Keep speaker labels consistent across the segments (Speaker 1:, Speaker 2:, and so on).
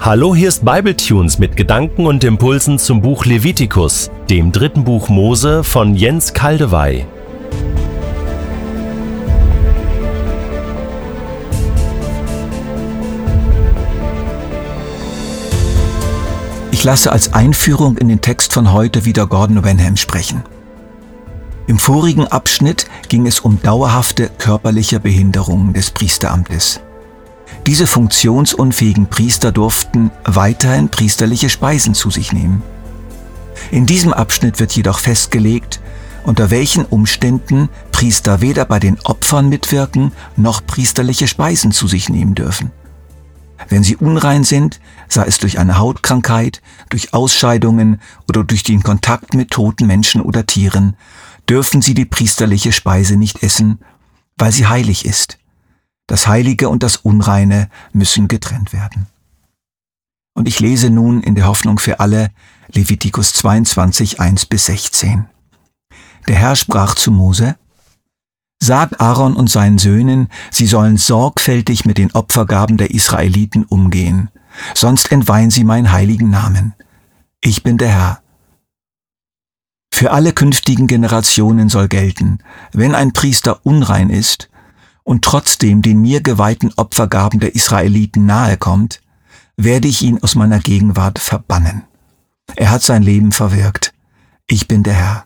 Speaker 1: Hallo, hier ist Bibletunes mit Gedanken und Impulsen zum Buch Levitikus, dem dritten Buch Mose von Jens Kaldewey.
Speaker 2: Ich lasse als Einführung in den Text von heute wieder Gordon Wenham sprechen. Im vorigen Abschnitt ging es um dauerhafte körperliche Behinderungen des Priesteramtes. Diese funktionsunfähigen Priester durften weiterhin priesterliche Speisen zu sich nehmen. In diesem Abschnitt wird jedoch festgelegt, unter welchen Umständen Priester weder bei den Opfern mitwirken noch priesterliche Speisen zu sich nehmen dürfen. Wenn sie unrein sind, sei es durch eine Hautkrankheit, durch Ausscheidungen oder durch den Kontakt mit toten Menschen oder Tieren, dürfen sie die priesterliche Speise nicht essen, weil sie heilig ist. Das Heilige und das Unreine müssen getrennt werden. Und ich lese nun in der Hoffnung für alle Levitikus 22, 1 bis 16. Der Herr sprach zu Mose, Sag Aaron und seinen Söhnen, sie sollen sorgfältig mit den Opfergaben der Israeliten umgehen, sonst entweihen sie meinen heiligen Namen. Ich bin der Herr. Für alle künftigen Generationen soll gelten, wenn ein Priester unrein ist, und trotzdem den mir geweihten Opfergaben der Israeliten nahe kommt, werde ich ihn aus meiner Gegenwart verbannen. Er hat sein Leben verwirkt. Ich bin der Herr.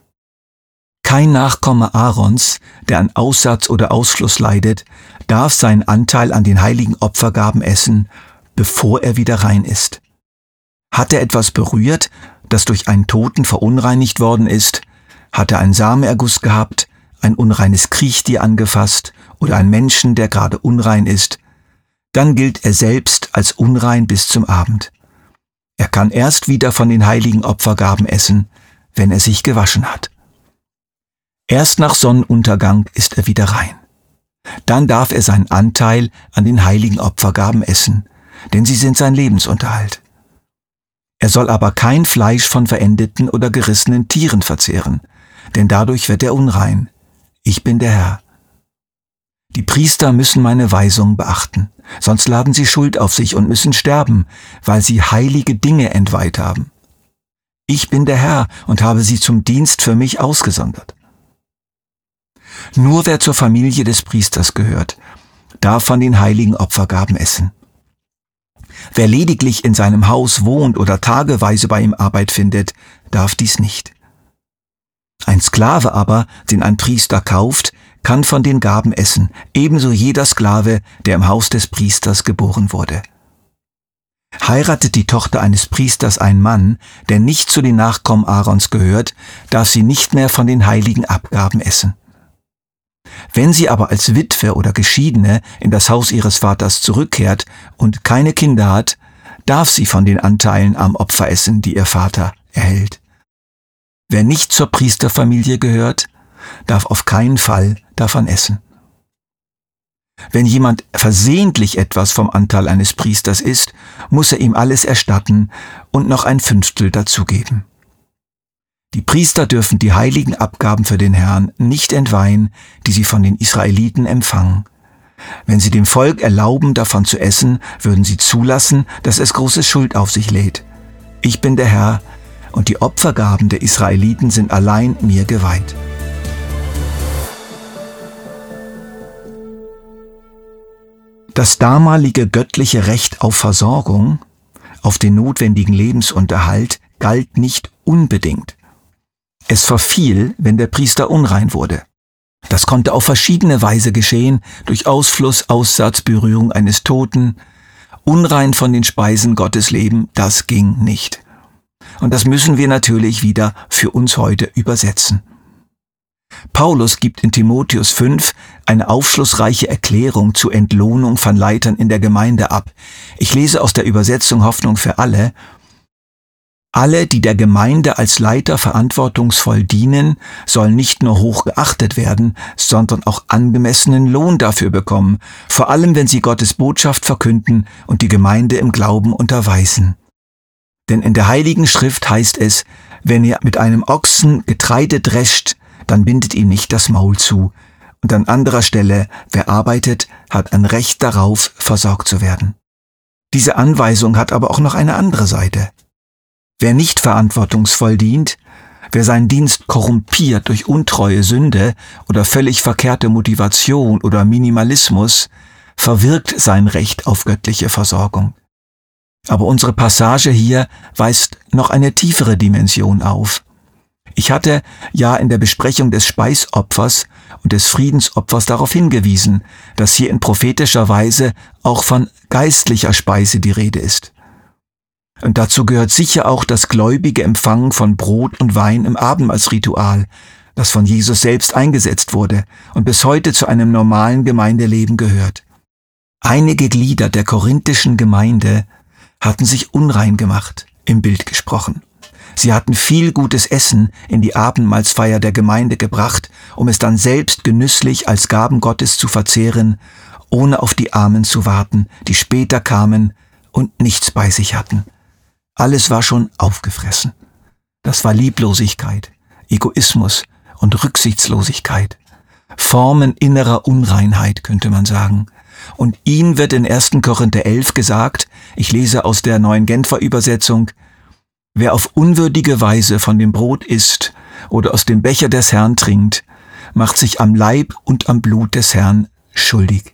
Speaker 2: Kein Nachkomme Aarons, der an Aussatz oder Ausschluss leidet, darf seinen Anteil an den heiligen Opfergaben essen, bevor er wieder rein ist. Hat er etwas berührt, das durch einen Toten verunreinigt worden ist, hat er einen Samenerguss gehabt, ein unreines Kriechtier angefasst oder ein Menschen, der gerade unrein ist, dann gilt er selbst als unrein bis zum Abend. Er kann erst wieder von den heiligen Opfergaben essen, wenn er sich gewaschen hat. Erst nach Sonnenuntergang ist er wieder rein. Dann darf er seinen Anteil an den heiligen Opfergaben essen, denn sie sind sein Lebensunterhalt. Er soll aber kein Fleisch von verendeten oder gerissenen Tieren verzehren, denn dadurch wird er unrein. Ich bin der Herr. Die Priester müssen meine Weisung beachten, sonst laden sie Schuld auf sich und müssen sterben, weil sie heilige Dinge entweiht haben. Ich bin der Herr und habe sie zum Dienst für mich ausgesondert. Nur wer zur Familie des Priesters gehört, darf von den heiligen Opfergaben essen. Wer lediglich in seinem Haus wohnt oder tageweise bei ihm Arbeit findet, darf dies nicht. Ein Sklave aber, den ein Priester kauft, kann von den Gaben essen, ebenso jeder Sklave, der im Haus des Priesters geboren wurde. Heiratet die Tochter eines Priesters einen Mann, der nicht zu den Nachkommen Aarons gehört, darf sie nicht mehr von den heiligen Abgaben essen. Wenn sie aber als Witwe oder Geschiedene in das Haus ihres Vaters zurückkehrt und keine Kinder hat, darf sie von den Anteilen am Opfer essen, die ihr Vater erhält. Wer nicht zur Priesterfamilie gehört, darf auf keinen Fall davon essen. Wenn jemand versehentlich etwas vom Anteil eines Priesters isst, muss er ihm alles erstatten und noch ein Fünftel dazugeben. Die Priester dürfen die heiligen Abgaben für den Herrn nicht entweihen, die sie von den Israeliten empfangen. Wenn sie dem Volk erlauben, davon zu essen, würden sie zulassen, dass es große Schuld auf sich lädt. Ich bin der Herr, und die Opfergaben der Israeliten sind allein mir geweiht. Das damalige göttliche Recht auf Versorgung, auf den notwendigen Lebensunterhalt, galt nicht unbedingt. Es verfiel, wenn der Priester unrein wurde. Das konnte auf verschiedene Weise geschehen, durch Ausfluss, Aussatz, Berührung eines Toten. Unrein von den Speisen Gottes leben, das ging nicht. Und das müssen wir natürlich wieder für uns heute übersetzen. Paulus gibt in Timotheus 5 eine aufschlussreiche Erklärung zur Entlohnung von Leitern in der Gemeinde ab. Ich lese aus der Übersetzung Hoffnung für alle. Alle, die der Gemeinde als Leiter verantwortungsvoll dienen, sollen nicht nur hoch geachtet werden, sondern auch angemessenen Lohn dafür bekommen, vor allem wenn sie Gottes Botschaft verkünden und die Gemeinde im Glauben unterweisen. Denn in der Heiligen Schrift heißt es, wenn ihr mit einem Ochsen Getreide drescht, dann bindet ihm nicht das Maul zu. Und an anderer Stelle, wer arbeitet, hat ein Recht darauf, versorgt zu werden. Diese Anweisung hat aber auch noch eine andere Seite. Wer nicht verantwortungsvoll dient, wer seinen Dienst korrumpiert durch untreue Sünde oder völlig verkehrte Motivation oder Minimalismus, verwirkt sein Recht auf göttliche Versorgung. Aber unsere Passage hier weist noch eine tiefere Dimension auf. Ich hatte ja in der Besprechung des Speisopfers und des Friedensopfers darauf hingewiesen, dass hier in prophetischer Weise auch von geistlicher Speise die Rede ist. Und dazu gehört sicher auch das gläubige Empfangen von Brot und Wein im Abendmahlsritual, das von Jesus selbst eingesetzt wurde und bis heute zu einem normalen Gemeindeleben gehört. Einige Glieder der korinthischen Gemeinde hatten sich unrein gemacht, im Bild gesprochen. Sie hatten viel gutes Essen in die Abendmahlsfeier der Gemeinde gebracht, um es dann selbst genüsslich als Gaben Gottes zu verzehren, ohne auf die Armen zu warten, die später kamen und nichts bei sich hatten. Alles war schon aufgefressen. Das war Lieblosigkeit, Egoismus und Rücksichtslosigkeit. Formen innerer Unreinheit, könnte man sagen. Und ihnen wird in 1. Korinther 11 gesagt, ich lese aus der neuen Genfer Übersetzung, Wer auf unwürdige Weise von dem Brot isst oder aus dem Becher des Herrn trinkt, macht sich am Leib und am Blut des Herrn schuldig.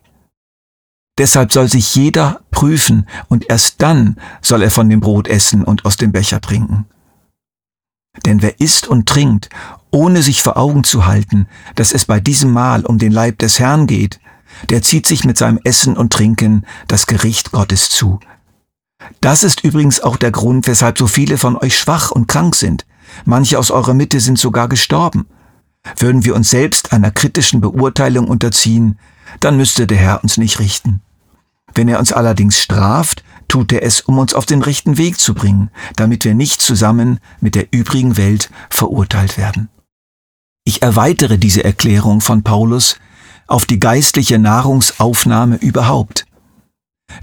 Speaker 2: Deshalb soll sich jeder prüfen und erst dann soll er von dem Brot essen und aus dem Becher trinken. Denn wer isst und trinkt, ohne sich vor Augen zu halten, dass es bei diesem Mahl um den Leib des Herrn geht, der zieht sich mit seinem Essen und Trinken das Gericht Gottes zu. Das ist übrigens auch der Grund, weshalb so viele von euch schwach und krank sind. Manche aus eurer Mitte sind sogar gestorben. Würden wir uns selbst einer kritischen Beurteilung unterziehen, dann müsste der Herr uns nicht richten. Wenn er uns allerdings straft, tut er es, um uns auf den rechten Weg zu bringen, damit wir nicht zusammen mit der übrigen Welt verurteilt werden. Ich erweitere diese Erklärung von Paulus auf die geistliche Nahrungsaufnahme überhaupt.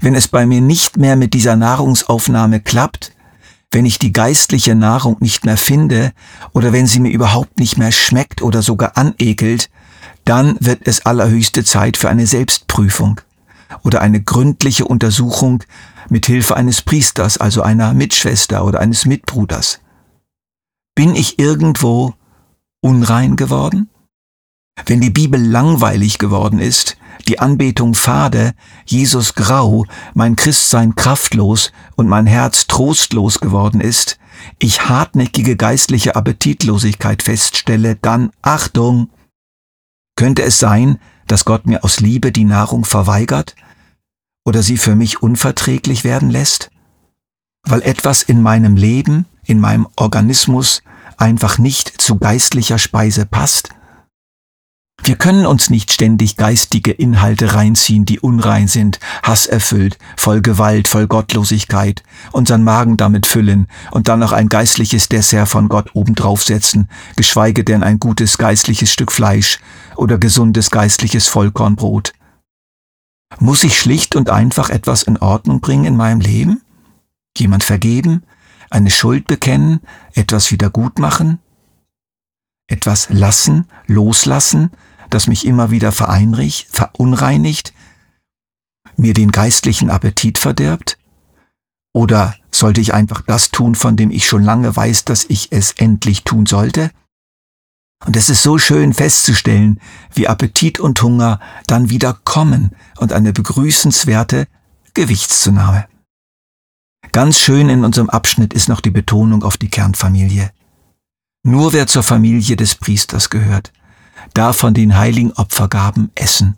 Speaker 2: Wenn es bei mir nicht mehr mit dieser Nahrungsaufnahme klappt, wenn ich die geistliche Nahrung nicht mehr finde oder wenn sie mir überhaupt nicht mehr schmeckt oder sogar anekelt, dann wird es allerhöchste Zeit für eine Selbstprüfung oder eine gründliche Untersuchung mit Hilfe eines Priesters, also einer Mitschwester oder eines Mitbruders. Bin ich irgendwo unrein geworden? Wenn die Bibel langweilig geworden ist, die Anbetung fade, Jesus grau, mein Christsein kraftlos und mein Herz trostlos geworden ist, ich hartnäckige geistliche Appetitlosigkeit feststelle, dann Achtung! Könnte es sein, dass Gott mir aus Liebe die Nahrung verweigert oder sie für mich unverträglich werden lässt? Weil etwas in meinem Leben, in meinem Organismus einfach nicht zu geistlicher Speise passt? Wir können uns nicht ständig geistige Inhalte reinziehen, die unrein sind, hasserfüllt, voll Gewalt, voll Gottlosigkeit, unseren Magen damit füllen und dann noch ein geistliches Dessert von Gott obendrauf setzen, geschweige denn ein gutes geistliches Stück Fleisch oder gesundes geistliches Vollkornbrot. Muss ich schlicht und einfach etwas in Ordnung bringen in meinem Leben? Jemand vergeben? Eine Schuld bekennen? Etwas wieder gut machen? Etwas lassen, loslassen, das mich immer wieder verunreinigt, mir den geistlichen Appetit verdirbt? Oder sollte ich einfach das tun, von dem ich schon lange weiß, dass ich es endlich tun sollte? Und es ist so schön festzustellen, wie Appetit und Hunger dann wieder kommen und eine begrüßenswerte Gewichtszunahme. Ganz schön in unserem Abschnitt ist noch die Betonung auf die Kernfamilie. Nur wer zur Familie des Priesters gehört, darf von den heiligen Opfergaben essen.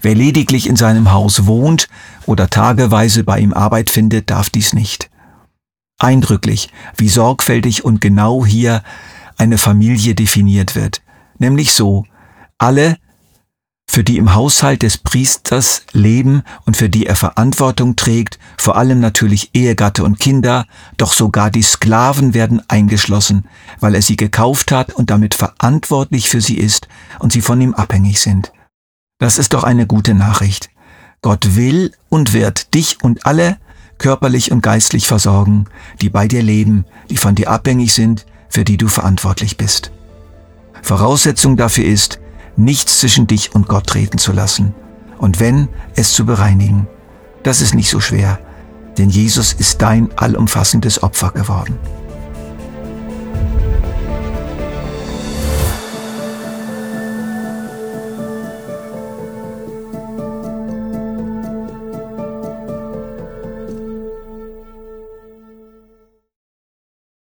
Speaker 2: Wer lediglich in seinem Haus wohnt oder tageweise bei ihm Arbeit findet, darf dies nicht. Eindrücklich, wie sorgfältig und genau hier eine Familie definiert wird, nämlich so, alle, für die im Haushalt des Priesters leben und für die er Verantwortung trägt, vor allem natürlich Ehegatte und Kinder, doch sogar die Sklaven werden eingeschlossen, weil er sie gekauft hat und damit verantwortlich für sie ist und sie von ihm abhängig sind. Das ist doch eine gute Nachricht. Gott will und wird dich und alle körperlich und geistlich versorgen, die bei dir leben, die von dir abhängig sind, für die du verantwortlich bist. Voraussetzung dafür ist, nichts zwischen dich und Gott treten zu lassen. Und wenn, es zu bereinigen. Das ist nicht so schwer. denn Jesus ist dein allumfassendes Opfer geworden.